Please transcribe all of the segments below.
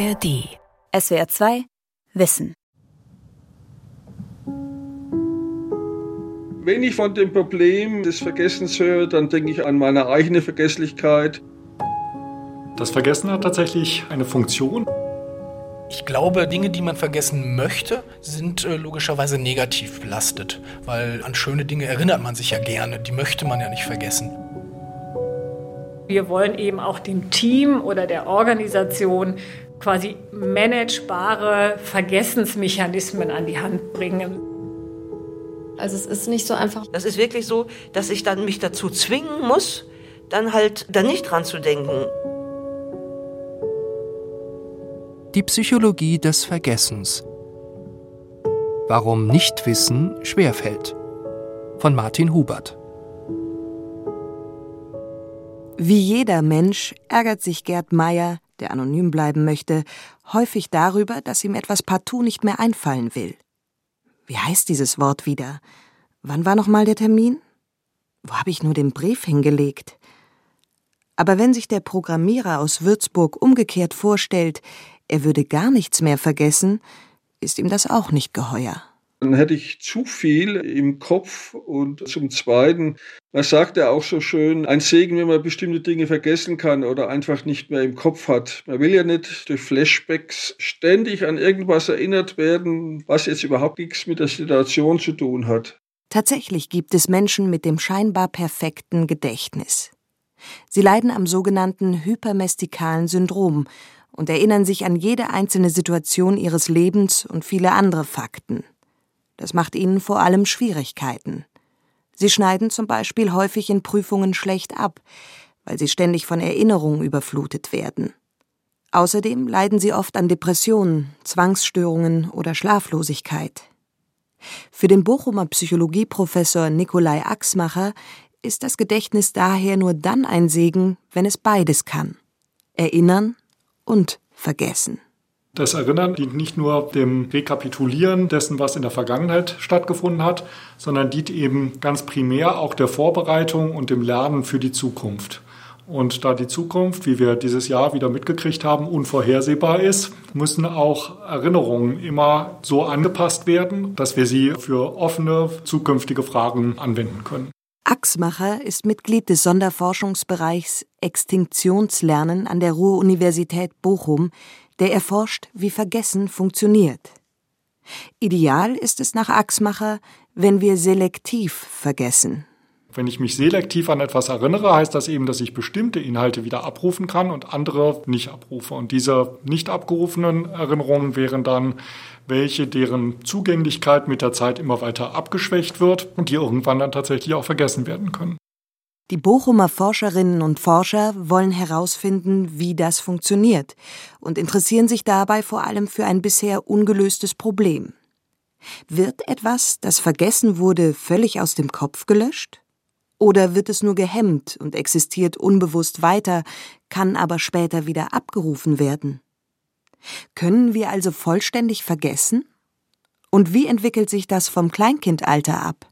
ARD. SWR 2 Wissen. Wenn ich von dem Problem des Vergessens höre, dann denke ich an meine eigene Vergesslichkeit. Das Vergessen hat tatsächlich eine Funktion. Ich glaube, Dinge, die man vergessen möchte, sind äh, logischerweise negativ belastet, weil an schöne Dinge erinnert man sich ja gerne, die möchte man ja nicht vergessen. Wir wollen eben auch dem Team oder der Organisation quasi managebare Vergessensmechanismen an die Hand bringen. Also es ist nicht so einfach. Das ist wirklich so, dass ich dann mich dazu zwingen muss, dann halt da nicht dran zu denken. Die Psychologie des Vergessens. Warum Nichtwissen schwerfällt. Von Martin Hubert. Wie jeder Mensch ärgert sich Gerd Meyer, der anonym bleiben möchte, häufig darüber, dass ihm etwas partout nicht mehr einfallen will. Wie heißt dieses Wort wieder? Wann war noch mal der Termin? Wo habe ich nur den Brief hingelegt? Aber wenn sich der Programmierer aus Würzburg umgekehrt vorstellt, er würde gar nichts mehr vergessen, ist ihm das auch nicht geheuer. Dann hätte ich zu viel im Kopf und zum Zweiten, man sagt ja auch so schön, ein Segen, wenn man bestimmte Dinge vergessen kann oder einfach nicht mehr im Kopf hat. Man will ja nicht durch Flashbacks ständig an irgendwas erinnert werden, was jetzt überhaupt nichts mit der Situation zu tun hat. Tatsächlich gibt es Menschen mit dem scheinbar perfekten Gedächtnis. Sie leiden am sogenannten hypermestikalen Syndrom und erinnern sich an jede einzelne Situation ihres Lebens und viele andere Fakten. Das macht ihnen vor allem Schwierigkeiten. Sie schneiden zum Beispiel häufig in Prüfungen schlecht ab, weil sie ständig von Erinnerungen überflutet werden. Außerdem leiden sie oft an Depressionen, Zwangsstörungen oder Schlaflosigkeit. Für den Bochumer Psychologieprofessor Nikolai Axmacher ist das Gedächtnis daher nur dann ein Segen, wenn es beides kann. Erinnern und vergessen. Das Erinnern dient nicht nur dem Rekapitulieren dessen, was in der Vergangenheit stattgefunden hat, sondern dient eben ganz primär auch der Vorbereitung und dem Lernen für die Zukunft. Und da die Zukunft, wie wir dieses Jahr wieder mitgekriegt haben, unvorhersehbar ist, müssen auch Erinnerungen immer so angepasst werden, dass wir sie für offene zukünftige Fragen anwenden können. Axmacher ist Mitglied des Sonderforschungsbereichs Extinktionslernen an der Ruhr-Universität Bochum, der erforscht, wie Vergessen funktioniert. Ideal ist es nach Axmacher, wenn wir selektiv vergessen. Wenn ich mich selektiv an etwas erinnere, heißt das eben, dass ich bestimmte Inhalte wieder abrufen kann und andere nicht abrufe. Und diese nicht abgerufenen Erinnerungen wären dann welche, deren Zugänglichkeit mit der Zeit immer weiter abgeschwächt wird und die irgendwann dann tatsächlich auch vergessen werden können. Die Bochumer Forscherinnen und Forscher wollen herausfinden, wie das funktioniert und interessieren sich dabei vor allem für ein bisher ungelöstes Problem. Wird etwas, das vergessen wurde, völlig aus dem Kopf gelöscht? Oder wird es nur gehemmt und existiert unbewusst weiter, kann aber später wieder abgerufen werden? Können wir also vollständig vergessen? Und wie entwickelt sich das vom Kleinkindalter ab?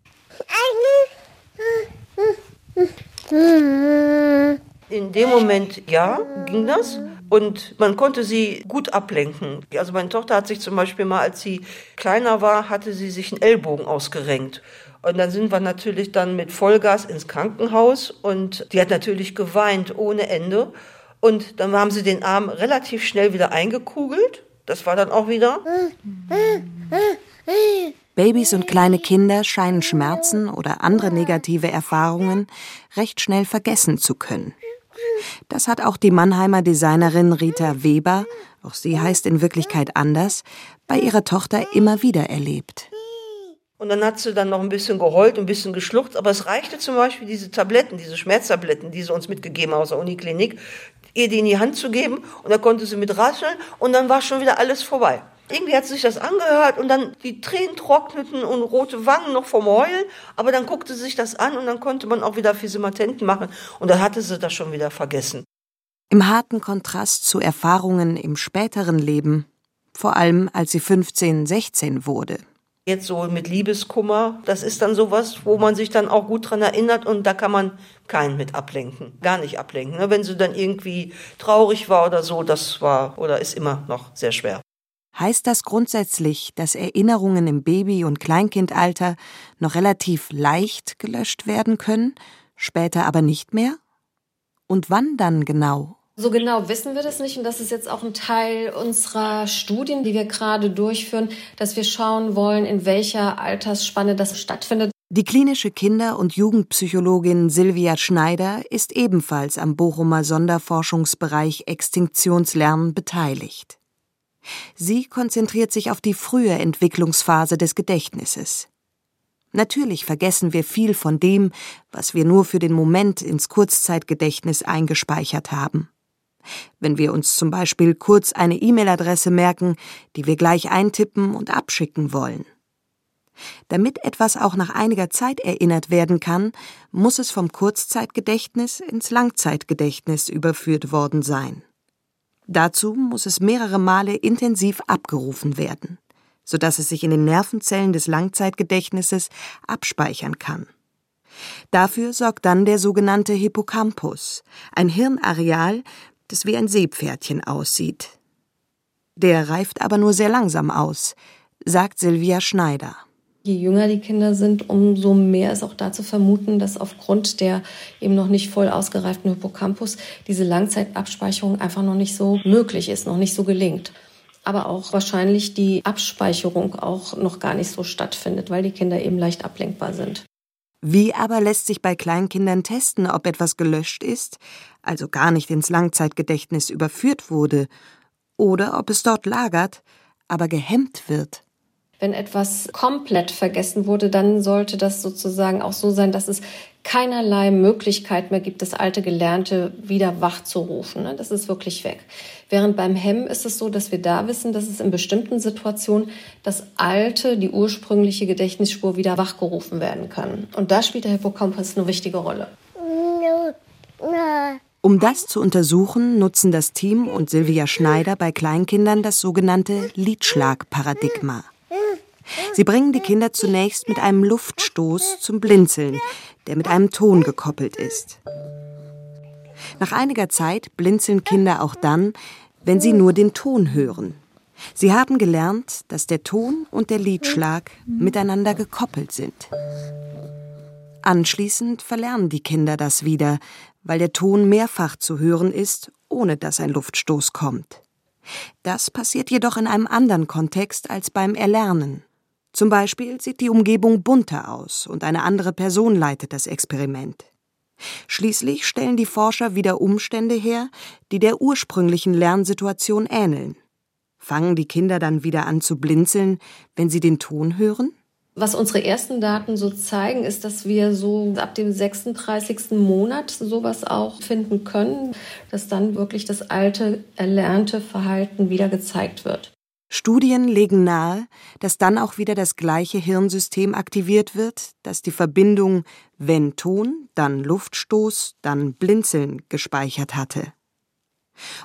In dem Moment, ja, ging das. Und man konnte sie gut ablenken. Also meine Tochter hat sich zum Beispiel mal, als sie kleiner war, hatte sie sich einen Ellbogen ausgerenkt. Und dann sind wir natürlich dann mit Vollgas ins Krankenhaus und die hat natürlich geweint ohne Ende. Und dann haben sie den Arm relativ schnell wieder eingekugelt. Das war dann auch wieder. Babys und kleine Kinder scheinen Schmerzen oder andere negative Erfahrungen recht schnell vergessen zu können. Das hat auch die Mannheimer Designerin Rita Weber, auch sie heißt in Wirklichkeit anders, bei ihrer Tochter immer wieder erlebt. Und dann hat sie dann noch ein bisschen geheult, ein bisschen geschluchzt, aber es reichte zum Beispiel diese Tabletten, diese Schmerztabletten, die sie uns mitgegeben haben aus der Uniklinik, ihr die in die Hand zu geben und da konnte sie mit rascheln und dann war schon wieder alles vorbei. Irgendwie hat sich das angehört und dann die Tränen trockneten und rote Wangen noch vom Heulen, aber dann guckte sie sich das an und dann konnte man auch wieder Physimatenten machen und dann hatte sie das schon wieder vergessen. Im harten Kontrast zu Erfahrungen im späteren Leben, vor allem als sie 15, 16 wurde. Jetzt so mit Liebeskummer, das ist dann sowas, wo man sich dann auch gut dran erinnert und da kann man keinen mit ablenken, gar nicht ablenken. Ne? Wenn sie dann irgendwie traurig war oder so, das war oder ist immer noch sehr schwer. Heißt das grundsätzlich, dass Erinnerungen im Baby- und Kleinkindalter noch relativ leicht gelöscht werden können, später aber nicht mehr? Und wann dann genau? So genau wissen wir das nicht und das ist jetzt auch ein Teil unserer Studien, die wir gerade durchführen, dass wir schauen wollen, in welcher Altersspanne das stattfindet. Die klinische Kinder- und Jugendpsychologin Silvia Schneider ist ebenfalls am Bochumer Sonderforschungsbereich Extinktionslernen beteiligt. Sie konzentriert sich auf die frühe Entwicklungsphase des Gedächtnisses. Natürlich vergessen wir viel von dem, was wir nur für den Moment ins Kurzzeitgedächtnis eingespeichert haben. Wenn wir uns zum Beispiel kurz eine E-Mail-Adresse merken, die wir gleich eintippen und abschicken wollen. Damit etwas auch nach einiger Zeit erinnert werden kann, muss es vom Kurzzeitgedächtnis ins Langzeitgedächtnis überführt worden sein. Dazu muss es mehrere Male intensiv abgerufen werden, sodass es sich in den Nervenzellen des Langzeitgedächtnisses abspeichern kann. Dafür sorgt dann der sogenannte Hippocampus, ein Hirnareal, das wie ein Seepferdchen aussieht. Der reift aber nur sehr langsam aus, sagt Silvia Schneider. Je jünger die Kinder sind, umso mehr ist auch da zu vermuten, dass aufgrund der eben noch nicht voll ausgereiften Hippocampus diese Langzeitabspeicherung einfach noch nicht so möglich ist, noch nicht so gelingt. Aber auch wahrscheinlich die Abspeicherung auch noch gar nicht so stattfindet, weil die Kinder eben leicht ablenkbar sind. Wie aber lässt sich bei Kleinkindern testen, ob etwas gelöscht ist, also gar nicht ins Langzeitgedächtnis überführt wurde, oder ob es dort lagert, aber gehemmt wird? Wenn etwas komplett vergessen wurde, dann sollte das sozusagen auch so sein, dass es keinerlei Möglichkeit mehr gibt, das alte Gelernte wieder wachzurufen. Ne? Das ist wirklich weg. Während beim Hemmen ist es so, dass wir da wissen, dass es in bestimmten Situationen das alte, die ursprüngliche Gedächtnisspur wieder wachgerufen werden kann. Und da spielt der Hippocampus eine wichtige Rolle. Um das zu untersuchen, nutzen das Team und Silvia Schneider bei Kleinkindern das sogenannte Liedschlagparadigma. Sie bringen die Kinder zunächst mit einem Luftstoß zum Blinzeln, der mit einem Ton gekoppelt ist. Nach einiger Zeit blinzeln Kinder auch dann, wenn sie nur den Ton hören. Sie haben gelernt, dass der Ton und der Liedschlag miteinander gekoppelt sind. Anschließend verlernen die Kinder das wieder, weil der Ton mehrfach zu hören ist, ohne dass ein Luftstoß kommt. Das passiert jedoch in einem anderen Kontext als beim Erlernen. Zum Beispiel sieht die Umgebung bunter aus und eine andere Person leitet das Experiment. Schließlich stellen die Forscher wieder Umstände her, die der ursprünglichen Lernsituation ähneln. Fangen die Kinder dann wieder an zu blinzeln, wenn sie den Ton hören? Was unsere ersten Daten so zeigen, ist, dass wir so ab dem 36. Monat sowas auch finden können, dass dann wirklich das alte, erlernte Verhalten wieder gezeigt wird. Studien legen nahe, dass dann auch wieder das gleiche Hirnsystem aktiviert wird, das die Verbindung wenn Ton, dann Luftstoß, dann Blinzeln gespeichert hatte.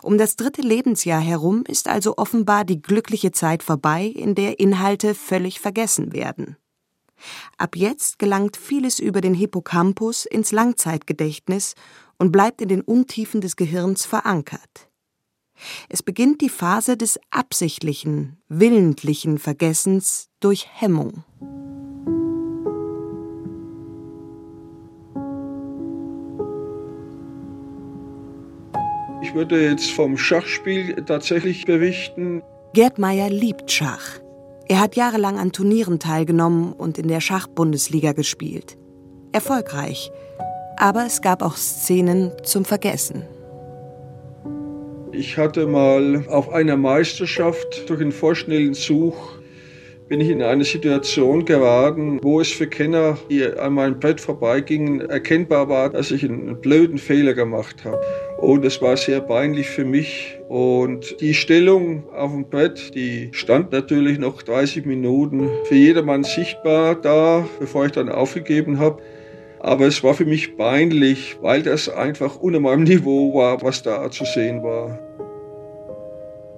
Um das dritte Lebensjahr herum ist also offenbar die glückliche Zeit vorbei, in der Inhalte völlig vergessen werden. Ab jetzt gelangt vieles über den Hippocampus ins Langzeitgedächtnis und bleibt in den Untiefen des Gehirns verankert. Es beginnt die Phase des absichtlichen, willentlichen Vergessens durch Hemmung. Ich würde jetzt vom Schachspiel tatsächlich berichten. Gerd Meyer liebt Schach. Er hat jahrelang an Turnieren teilgenommen und in der Schachbundesliga gespielt. Erfolgreich. Aber es gab auch Szenen zum Vergessen. Ich hatte mal auf einer Meisterschaft durch einen vorschnellen Zug bin ich in eine Situation geraten, wo es für Kenner, die an meinem Brett vorbeigingen, erkennbar war, dass ich einen blöden Fehler gemacht habe. Und es war sehr peinlich für mich. Und die Stellung auf dem Brett, die stand natürlich noch 30 Minuten für jedermann sichtbar da, bevor ich dann aufgegeben habe. Aber es war für mich peinlich, weil das einfach unter meinem Niveau war, was da zu sehen war.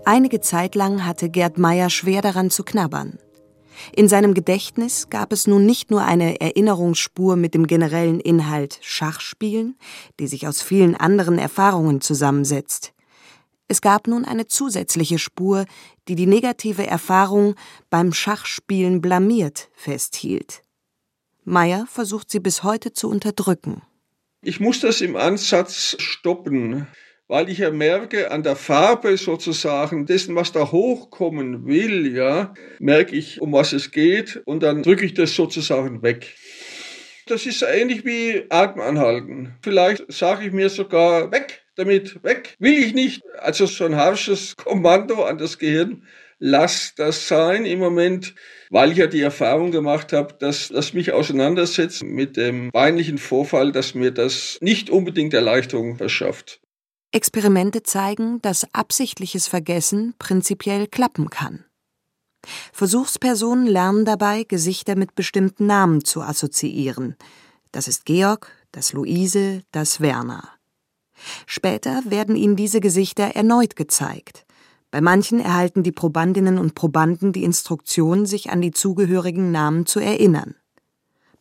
Einige Zeit lang hatte Gerd Meyer schwer daran zu knabbern. In seinem Gedächtnis gab es nun nicht nur eine Erinnerungsspur mit dem generellen Inhalt Schachspielen, die sich aus vielen anderen Erfahrungen zusammensetzt. Es gab nun eine zusätzliche Spur, die die negative Erfahrung beim Schachspielen blamiert festhielt. Meyer versucht sie bis heute zu unterdrücken. Ich muss das im Ansatz stoppen weil ich ja merke, an der Farbe sozusagen dessen, was da hochkommen will, ja, merke ich, um was es geht und dann drücke ich das sozusagen weg. Das ist ähnlich wie Atem anhalten. Vielleicht sage ich mir sogar weg damit, weg, will ich nicht. Also so ein harsches Kommando an das Gehirn, lass das sein im Moment, weil ich ja die Erfahrung gemacht habe, dass das mich auseinandersetzt mit dem peinlichen Vorfall, dass mir das nicht unbedingt Erleichterung verschafft. Experimente zeigen, dass absichtliches Vergessen prinzipiell klappen kann. Versuchspersonen lernen dabei, Gesichter mit bestimmten Namen zu assoziieren. Das ist Georg, das Luise, das Werner. Später werden ihnen diese Gesichter erneut gezeigt. Bei manchen erhalten die Probandinnen und Probanden die Instruktion, sich an die zugehörigen Namen zu erinnern.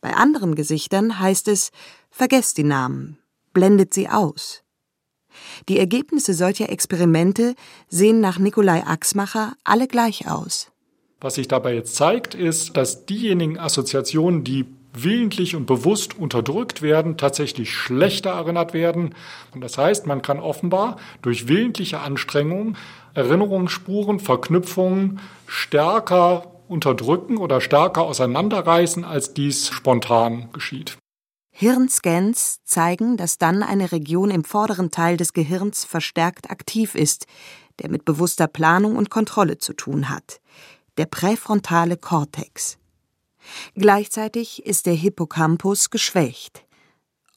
Bei anderen Gesichtern heißt es, vergesst die Namen, blendet sie aus. Die Ergebnisse solcher Experimente sehen nach Nikolai Axmacher alle gleich aus. Was sich dabei jetzt zeigt, ist, dass diejenigen Assoziationen, die willentlich und bewusst unterdrückt werden, tatsächlich schlechter erinnert werden. Und das heißt, man kann offenbar durch willentliche Anstrengungen Erinnerungsspuren, Verknüpfungen stärker unterdrücken oder stärker auseinanderreißen, als dies spontan geschieht. Hirnscans zeigen, dass dann eine Region im vorderen Teil des Gehirns verstärkt aktiv ist, der mit bewusster Planung und Kontrolle zu tun hat, der präfrontale Kortex. Gleichzeitig ist der Hippocampus geschwächt.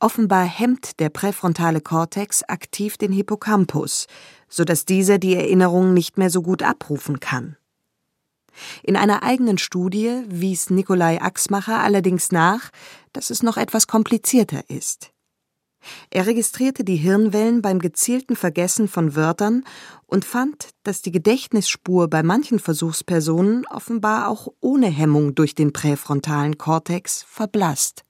Offenbar hemmt der präfrontale Kortex aktiv den Hippocampus, so dass dieser die Erinnerung nicht mehr so gut abrufen kann. In einer eigenen Studie wies Nikolai Axmacher allerdings nach, dass es noch etwas komplizierter ist. Er registrierte die Hirnwellen beim gezielten Vergessen von Wörtern und fand, dass die Gedächtnisspur bei manchen Versuchspersonen offenbar auch ohne Hemmung durch den präfrontalen Kortex verblasst.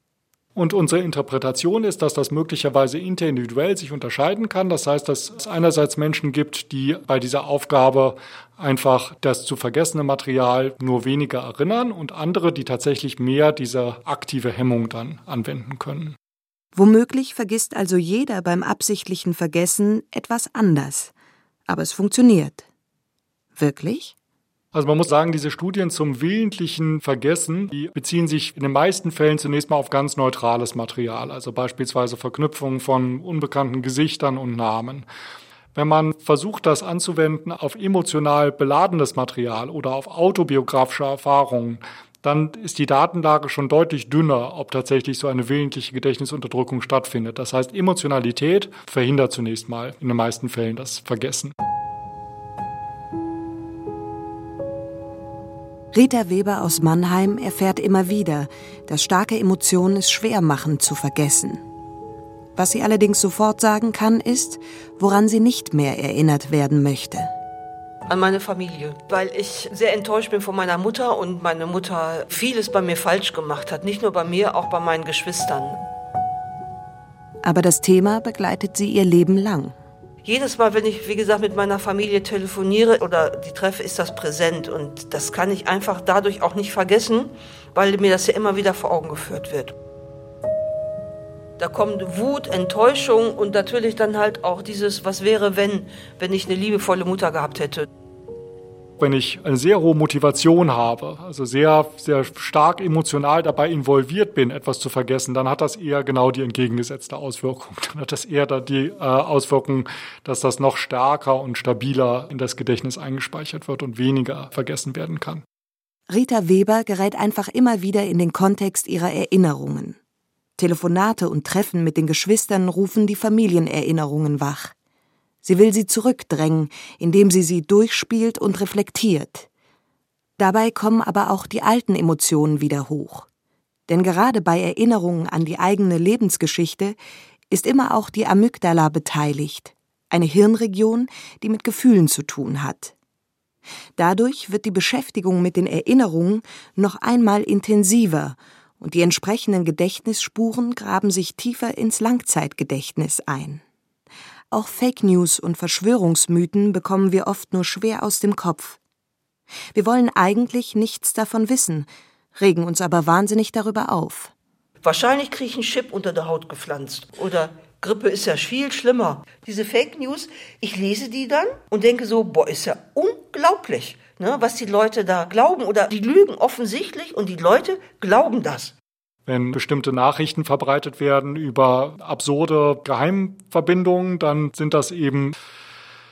Und unsere Interpretation ist, dass das möglicherweise interindividuell sich unterscheiden kann. Das heißt, dass es einerseits Menschen gibt, die bei dieser Aufgabe einfach das zu vergessene Material nur weniger erinnern und andere, die tatsächlich mehr diese aktive Hemmung dann anwenden können. Womöglich vergisst also jeder beim absichtlichen Vergessen etwas anders. Aber es funktioniert. Wirklich? Also man muss sagen, diese Studien zum willentlichen Vergessen, die beziehen sich in den meisten Fällen zunächst mal auf ganz neutrales Material, also beispielsweise Verknüpfungen von unbekannten Gesichtern und Namen. Wenn man versucht, das anzuwenden auf emotional beladenes Material oder auf autobiografische Erfahrungen, dann ist die Datenlage schon deutlich dünner, ob tatsächlich so eine willentliche Gedächtnisunterdrückung stattfindet. Das heißt, Emotionalität verhindert zunächst mal in den meisten Fällen das Vergessen. Rita Weber aus Mannheim erfährt immer wieder, dass starke Emotionen es schwer machen zu vergessen. Was sie allerdings sofort sagen kann, ist, woran sie nicht mehr erinnert werden möchte. An meine Familie, weil ich sehr enttäuscht bin von meiner Mutter und meine Mutter vieles bei mir falsch gemacht hat. Nicht nur bei mir, auch bei meinen Geschwistern. Aber das Thema begleitet sie ihr Leben lang. Jedes Mal, wenn ich, wie gesagt, mit meiner Familie telefoniere oder die treffe, ist das präsent. Und das kann ich einfach dadurch auch nicht vergessen, weil mir das ja immer wieder vor Augen geführt wird. Da kommt Wut, Enttäuschung und natürlich dann halt auch dieses, was wäre, wenn, wenn ich eine liebevolle Mutter gehabt hätte wenn ich eine sehr hohe Motivation habe, also sehr, sehr stark emotional dabei involviert bin, etwas zu vergessen, dann hat das eher genau die entgegengesetzte Auswirkung. Dann hat das eher die äh, Auswirkung, dass das noch stärker und stabiler in das Gedächtnis eingespeichert wird und weniger vergessen werden kann. Rita Weber gerät einfach immer wieder in den Kontext ihrer Erinnerungen. Telefonate und Treffen mit den Geschwistern rufen die Familienerinnerungen wach. Sie will sie zurückdrängen, indem sie sie durchspielt und reflektiert. Dabei kommen aber auch die alten Emotionen wieder hoch. Denn gerade bei Erinnerungen an die eigene Lebensgeschichte ist immer auch die Amygdala beteiligt, eine Hirnregion, die mit Gefühlen zu tun hat. Dadurch wird die Beschäftigung mit den Erinnerungen noch einmal intensiver und die entsprechenden Gedächtnisspuren graben sich tiefer ins Langzeitgedächtnis ein. Auch Fake News und Verschwörungsmythen bekommen wir oft nur schwer aus dem Kopf. Wir wollen eigentlich nichts davon wissen, regen uns aber wahnsinnig darüber auf. Wahrscheinlich kriege ich einen Chip unter der Haut gepflanzt. Oder Grippe ist ja viel schlimmer. Diese Fake News, ich lese die dann und denke so, boah, ist ja unglaublich, ne, was die Leute da glauben. Oder die lügen offensichtlich und die Leute glauben das. Wenn bestimmte Nachrichten verbreitet werden über absurde Geheimverbindungen, dann sind das eben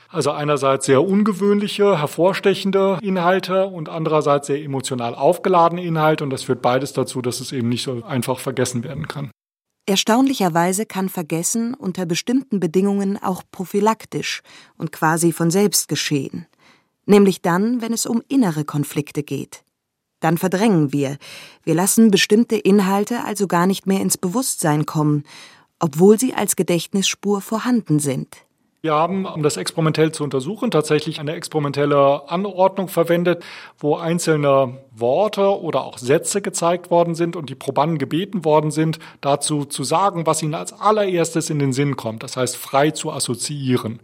also einerseits sehr ungewöhnliche, hervorstechende Inhalte und andererseits sehr emotional aufgeladene Inhalte und das führt beides dazu, dass es eben nicht so einfach vergessen werden kann. Erstaunlicherweise kann Vergessen unter bestimmten Bedingungen auch prophylaktisch und quasi von selbst geschehen, nämlich dann, wenn es um innere Konflikte geht. Dann verdrängen wir, wir lassen bestimmte Inhalte also gar nicht mehr ins Bewusstsein kommen, obwohl sie als Gedächtnisspur vorhanden sind. Wir haben, um das experimentell zu untersuchen, tatsächlich eine experimentelle Anordnung verwendet, wo einzelne Worte oder auch Sätze gezeigt worden sind und die Probanden gebeten worden sind, dazu zu sagen, was ihnen als allererstes in den Sinn kommt, das heißt frei zu assoziieren.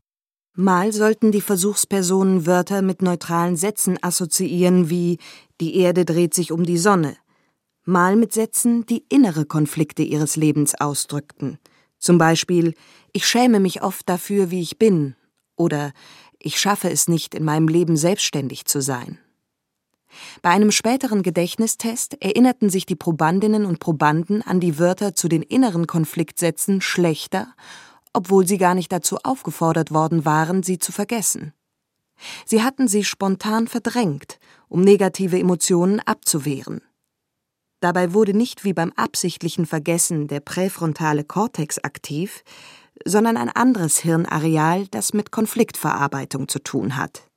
Mal sollten die Versuchspersonen Wörter mit neutralen Sätzen assoziieren wie die Erde dreht sich um die Sonne, mal mit Sätzen, die innere Konflikte ihres Lebens ausdrückten. Zum Beispiel Ich schäme mich oft dafür, wie ich bin oder Ich schaffe es nicht, in meinem Leben selbstständig zu sein. Bei einem späteren Gedächtnistest erinnerten sich die Probandinnen und Probanden an die Wörter zu den inneren Konfliktsätzen schlechter, obwohl sie gar nicht dazu aufgefordert worden waren, sie zu vergessen. Sie hatten sie spontan verdrängt, um negative Emotionen abzuwehren. Dabei wurde nicht wie beim absichtlichen Vergessen der präfrontale Kortex aktiv, sondern ein anderes Hirnareal, das mit Konfliktverarbeitung zu tun hat.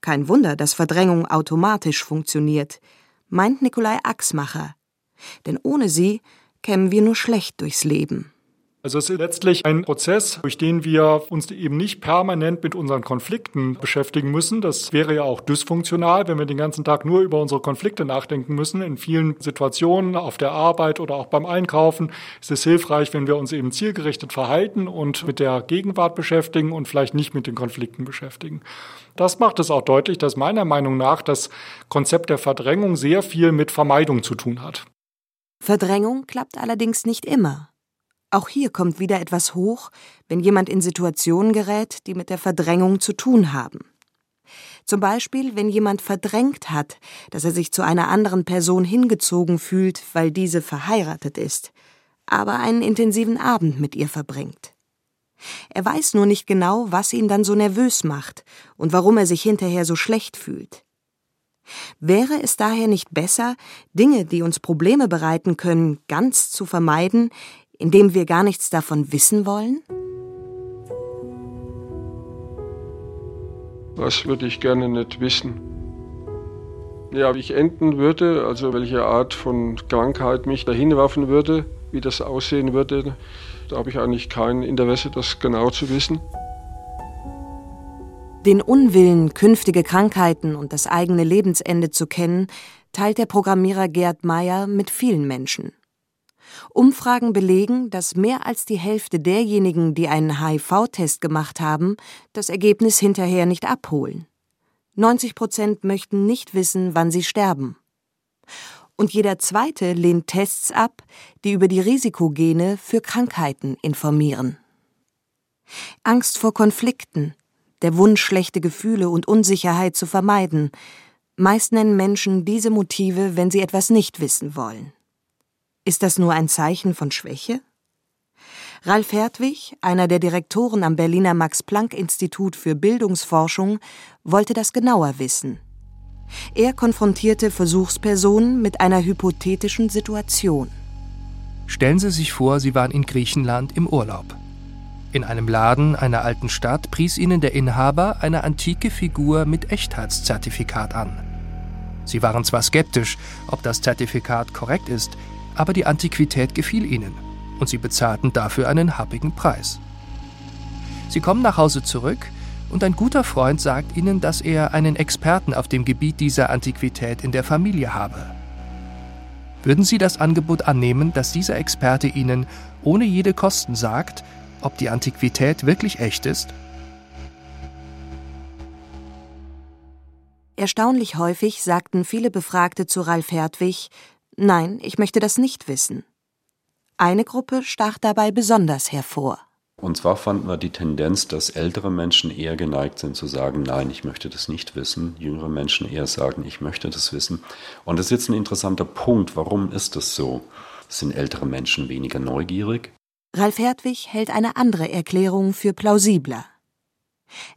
Kein Wunder, dass Verdrängung automatisch funktioniert, meint Nikolai Axmacher. Denn ohne sie kämen wir nur schlecht durchs Leben. Also es ist letztlich ein Prozess, durch den wir uns eben nicht permanent mit unseren Konflikten beschäftigen müssen. Das wäre ja auch dysfunktional, wenn wir den ganzen Tag nur über unsere Konflikte nachdenken müssen. In vielen Situationen auf der Arbeit oder auch beim Einkaufen ist es hilfreich, wenn wir uns eben zielgerichtet verhalten und mit der Gegenwart beschäftigen und vielleicht nicht mit den Konflikten beschäftigen. Das macht es auch deutlich, dass meiner Meinung nach das Konzept der Verdrängung sehr viel mit Vermeidung zu tun hat. Verdrängung klappt allerdings nicht immer. Auch hier kommt wieder etwas hoch, wenn jemand in Situationen gerät, die mit der Verdrängung zu tun haben. Zum Beispiel, wenn jemand verdrängt hat, dass er sich zu einer anderen Person hingezogen fühlt, weil diese verheiratet ist, aber einen intensiven Abend mit ihr verbringt. Er weiß nur nicht genau, was ihn dann so nervös macht und warum er sich hinterher so schlecht fühlt. Wäre es daher nicht besser, Dinge, die uns Probleme bereiten können, ganz zu vermeiden, indem wir gar nichts davon wissen wollen? Was würde ich gerne nicht wissen? Ja, wie ich enden würde, also welche Art von Krankheit mich dahin werfen würde, wie das aussehen würde, da habe ich eigentlich kein Interesse, das genau zu wissen. Den Unwillen, künftige Krankheiten und das eigene Lebensende zu kennen, teilt der Programmierer Gerd Meyer mit vielen Menschen. Umfragen belegen, dass mehr als die Hälfte derjenigen, die einen HIV-Test gemacht haben, das Ergebnis hinterher nicht abholen. 90 Prozent möchten nicht wissen, wann sie sterben. Und jeder Zweite lehnt Tests ab, die über die Risikogene für Krankheiten informieren. Angst vor Konflikten, der Wunsch, schlechte Gefühle und Unsicherheit zu vermeiden. Meist nennen Menschen diese Motive, wenn sie etwas nicht wissen wollen. Ist das nur ein Zeichen von Schwäche? Ralf Hertwig, einer der Direktoren am Berliner Max-Planck-Institut für Bildungsforschung, wollte das genauer wissen. Er konfrontierte Versuchspersonen mit einer hypothetischen Situation. Stellen Sie sich vor, Sie waren in Griechenland im Urlaub. In einem Laden einer alten Stadt pries Ihnen der Inhaber eine antike Figur mit Echtheitszertifikat an. Sie waren zwar skeptisch, ob das Zertifikat korrekt ist, aber die Antiquität gefiel ihnen und sie bezahlten dafür einen happigen Preis. Sie kommen nach Hause zurück und ein guter Freund sagt ihnen, dass er einen Experten auf dem Gebiet dieser Antiquität in der Familie habe. Würden Sie das Angebot annehmen, dass dieser Experte Ihnen ohne jede Kosten sagt, ob die Antiquität wirklich echt ist? Erstaunlich häufig sagten viele Befragte zu Ralf Hertwig, nein, ich möchte das nicht wissen. Eine Gruppe stach dabei besonders hervor. Und zwar fanden wir die Tendenz, dass ältere Menschen eher geneigt sind zu sagen, nein, ich möchte das nicht wissen. Jüngere Menschen eher sagen, ich möchte das wissen. Und das ist jetzt ein interessanter Punkt. Warum ist das so? Sind ältere Menschen weniger neugierig? Ralf Hertwig hält eine andere Erklärung für plausibler.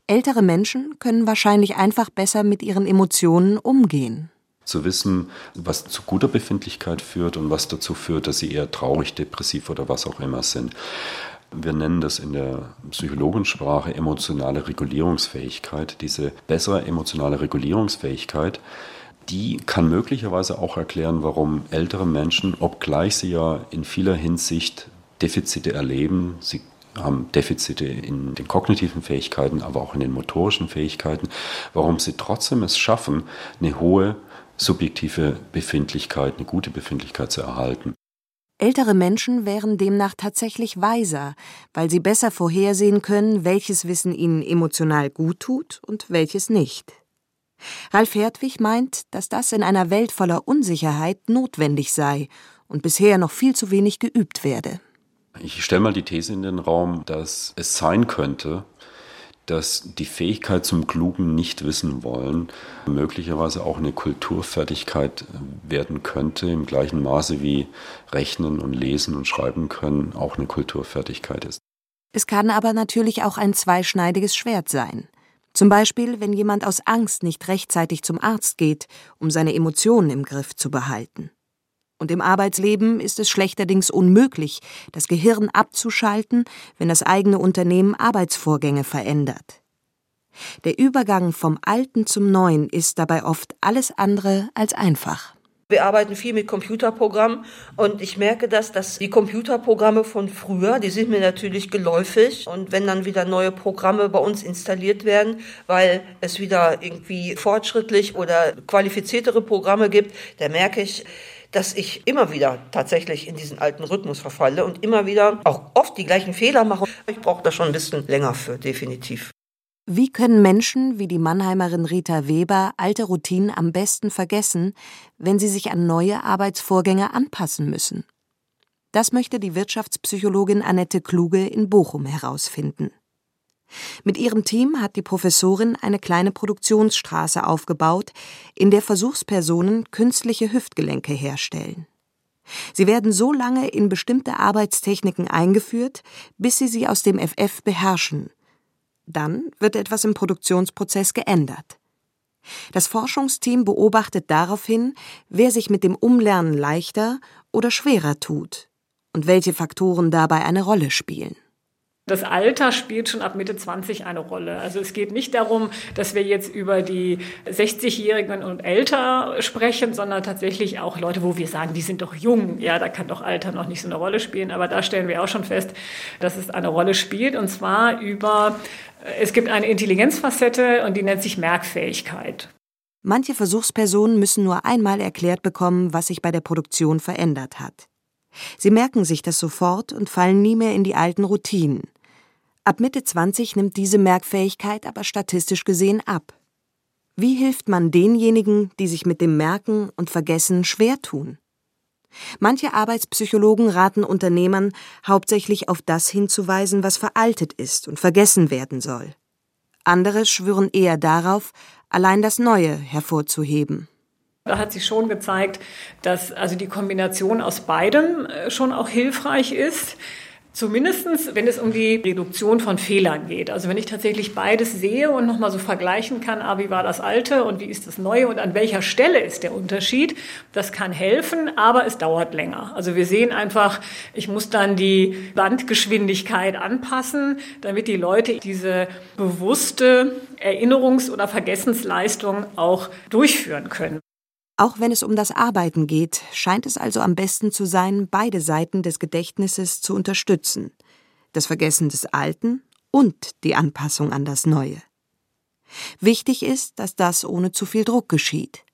Ältere Menschen können wahrscheinlich einfach besser mit ihren Emotionen umgehen. Zu wissen, was zu guter Befindlichkeit führt und was dazu führt, dass sie eher traurig, depressiv oder was auch immer sind. Wir nennen das in der Psychologensprache emotionale Regulierungsfähigkeit. Diese bessere emotionale Regulierungsfähigkeit, die kann möglicherweise auch erklären, warum ältere Menschen, obgleich sie ja in vieler Hinsicht Defizite erleben, sie haben Defizite in den kognitiven Fähigkeiten, aber auch in den motorischen Fähigkeiten, warum sie trotzdem es schaffen, eine hohe subjektive Befindlichkeit, eine gute Befindlichkeit zu erhalten. Ältere Menschen wären demnach tatsächlich weiser, weil sie besser vorhersehen können, welches Wissen ihnen emotional gut tut und welches nicht. Ralf Hertwig meint, dass das in einer Welt voller Unsicherheit notwendig sei und bisher noch viel zu wenig geübt werde. Ich stelle mal die These in den Raum, dass es sein könnte, dass die Fähigkeit zum klugen Nicht-Wissen-Wollen möglicherweise auch eine Kulturfertigkeit werden könnte, im gleichen Maße wie Rechnen und Lesen und Schreiben können auch eine Kulturfertigkeit ist. Es kann aber natürlich auch ein zweischneidiges Schwert sein. Zum Beispiel, wenn jemand aus Angst nicht rechtzeitig zum Arzt geht, um seine Emotionen im Griff zu behalten. Und im Arbeitsleben ist es schlechterdings unmöglich, das Gehirn abzuschalten, wenn das eigene Unternehmen Arbeitsvorgänge verändert. Der Übergang vom Alten zum Neuen ist dabei oft alles andere als einfach. Wir arbeiten viel mit Computerprogrammen und ich merke das, dass die Computerprogramme von früher, die sind mir natürlich geläufig und wenn dann wieder neue Programme bei uns installiert werden, weil es wieder irgendwie fortschrittlich oder qualifiziertere Programme gibt, da merke ich, dass ich immer wieder tatsächlich in diesen alten Rhythmus verfalle und immer wieder auch oft die gleichen Fehler mache. Ich brauche da schon ein bisschen länger für, definitiv. Wie können Menschen wie die Mannheimerin Rita Weber alte Routinen am besten vergessen, wenn sie sich an neue Arbeitsvorgänge anpassen müssen? Das möchte die Wirtschaftspsychologin Annette Kluge in Bochum herausfinden. Mit ihrem Team hat die Professorin eine kleine Produktionsstraße aufgebaut, in der Versuchspersonen künstliche Hüftgelenke herstellen. Sie werden so lange in bestimmte Arbeitstechniken eingeführt, bis sie sie aus dem FF beherrschen. Dann wird etwas im Produktionsprozess geändert. Das Forschungsteam beobachtet daraufhin, wer sich mit dem Umlernen leichter oder schwerer tut und welche Faktoren dabei eine Rolle spielen. Das Alter spielt schon ab Mitte 20 eine Rolle. Also es geht nicht darum, dass wir jetzt über die 60-Jährigen und älter sprechen, sondern tatsächlich auch Leute, wo wir sagen, die sind doch jung. Ja, da kann doch Alter noch nicht so eine Rolle spielen. Aber da stellen wir auch schon fest, dass es eine Rolle spielt. Und zwar über, es gibt eine Intelligenzfacette und die nennt sich Merkfähigkeit. Manche Versuchspersonen müssen nur einmal erklärt bekommen, was sich bei der Produktion verändert hat. Sie merken sich das sofort und fallen nie mehr in die alten Routinen. Ab Mitte 20 nimmt diese Merkfähigkeit aber statistisch gesehen ab. Wie hilft man denjenigen, die sich mit dem Merken und Vergessen schwer tun? Manche Arbeitspsychologen raten Unternehmern, hauptsächlich auf das hinzuweisen, was veraltet ist und vergessen werden soll. Andere schwören eher darauf, allein das Neue hervorzuheben. Da hat sich schon gezeigt, dass also die Kombination aus beidem äh, schon auch hilfreich ist. Zumindestens, wenn es um die Reduktion von Fehlern geht. Also wenn ich tatsächlich beides sehe und nochmal so vergleichen kann, ah, wie war das Alte und wie ist das Neue und an welcher Stelle ist der Unterschied, das kann helfen, aber es dauert länger. Also wir sehen einfach, ich muss dann die Landgeschwindigkeit anpassen, damit die Leute diese bewusste Erinnerungs- oder Vergessensleistung auch durchführen können. Auch wenn es um das Arbeiten geht, scheint es also am besten zu sein, beide Seiten des Gedächtnisses zu unterstützen. Das Vergessen des Alten und die Anpassung an das Neue. Wichtig ist, dass das ohne zu viel Druck geschieht.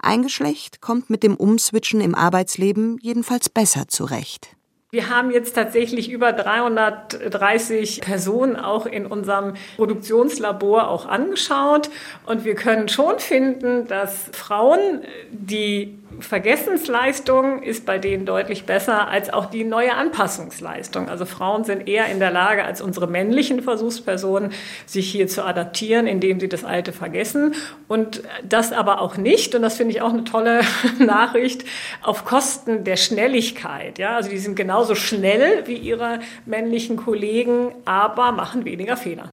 Ein Geschlecht kommt mit dem Umswitchen im Arbeitsleben jedenfalls besser zurecht. Wir haben jetzt tatsächlich über 330 Personen auch in unserem Produktionslabor auch angeschaut. Und wir können schon finden, dass Frauen die Vergessensleistung ist bei denen deutlich besser als auch die neue Anpassungsleistung. Also Frauen sind eher in der Lage als unsere männlichen Versuchspersonen, sich hier zu adaptieren, indem sie das Alte vergessen. Und das aber auch nicht, und das finde ich auch eine tolle Nachricht, auf Kosten der Schnelligkeit. Ja, also die sind genauso schnell wie ihre männlichen Kollegen, aber machen weniger Fehler.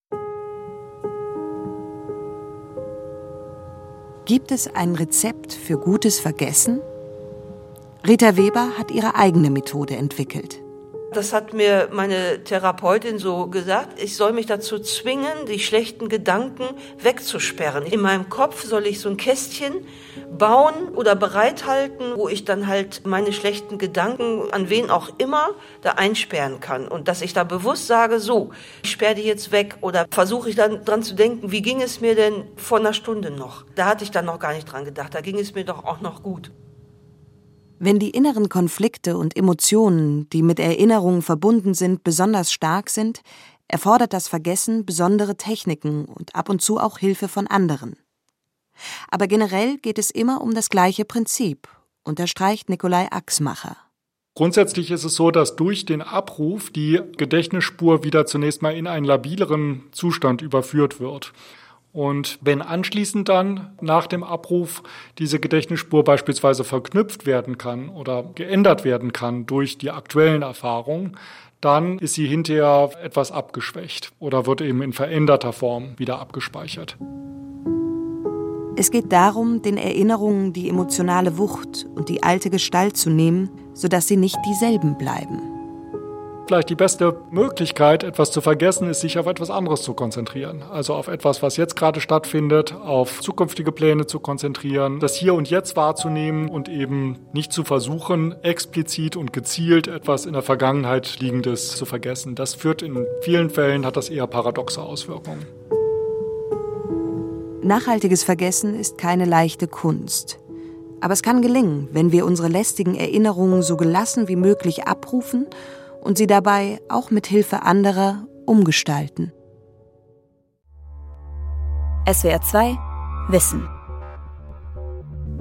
Gibt es ein Rezept für gutes Vergessen? Rita Weber hat ihre eigene Methode entwickelt. Das hat mir meine Therapeutin so gesagt. Ich soll mich dazu zwingen, die schlechten Gedanken wegzusperren. In meinem Kopf soll ich so ein Kästchen bauen oder bereithalten, wo ich dann halt meine schlechten Gedanken, an wen auch immer, da einsperren kann. Und dass ich da bewusst sage, so, ich sperre die jetzt weg oder versuche ich dann dran zu denken, wie ging es mir denn vor einer Stunde noch? Da hatte ich dann noch gar nicht dran gedacht. Da ging es mir doch auch noch gut. Wenn die inneren Konflikte und Emotionen, die mit Erinnerungen verbunden sind, besonders stark sind, erfordert das Vergessen besondere Techniken und ab und zu auch Hilfe von anderen. Aber generell geht es immer um das gleiche Prinzip, unterstreicht Nikolai Axmacher. Grundsätzlich ist es so, dass durch den Abruf die Gedächtnisspur wieder zunächst mal in einen labileren Zustand überführt wird. Und wenn anschließend dann nach dem Abruf diese Gedächtnisspur beispielsweise verknüpft werden kann oder geändert werden kann durch die aktuellen Erfahrungen, dann ist sie hinterher etwas abgeschwächt oder wird eben in veränderter Form wieder abgespeichert. Es geht darum, den Erinnerungen die emotionale Wucht und die alte Gestalt zu nehmen, sodass sie nicht dieselben bleiben. Vielleicht die beste Möglichkeit, etwas zu vergessen, ist, sich auf etwas anderes zu konzentrieren. Also auf etwas, was jetzt gerade stattfindet, auf zukünftige Pläne zu konzentrieren, das Hier und Jetzt wahrzunehmen und eben nicht zu versuchen, explizit und gezielt etwas in der Vergangenheit Liegendes zu vergessen. Das führt in vielen Fällen, hat das eher paradoxe Auswirkungen. Nachhaltiges Vergessen ist keine leichte Kunst. Aber es kann gelingen, wenn wir unsere lästigen Erinnerungen so gelassen wie möglich abrufen und sie dabei auch mit Hilfe anderer umgestalten. SWR 2 Wissen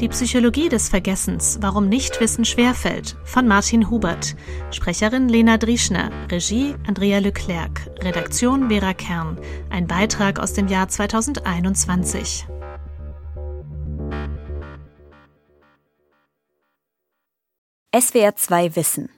die Psychologie des Vergessens, warum Nichtwissen schwerfällt, von Martin Hubert. Sprecherin Lena Drieschner, Regie Andrea Leclerc, Redaktion Vera Kern. Ein Beitrag aus dem Jahr 2021. SWR 2 Wissen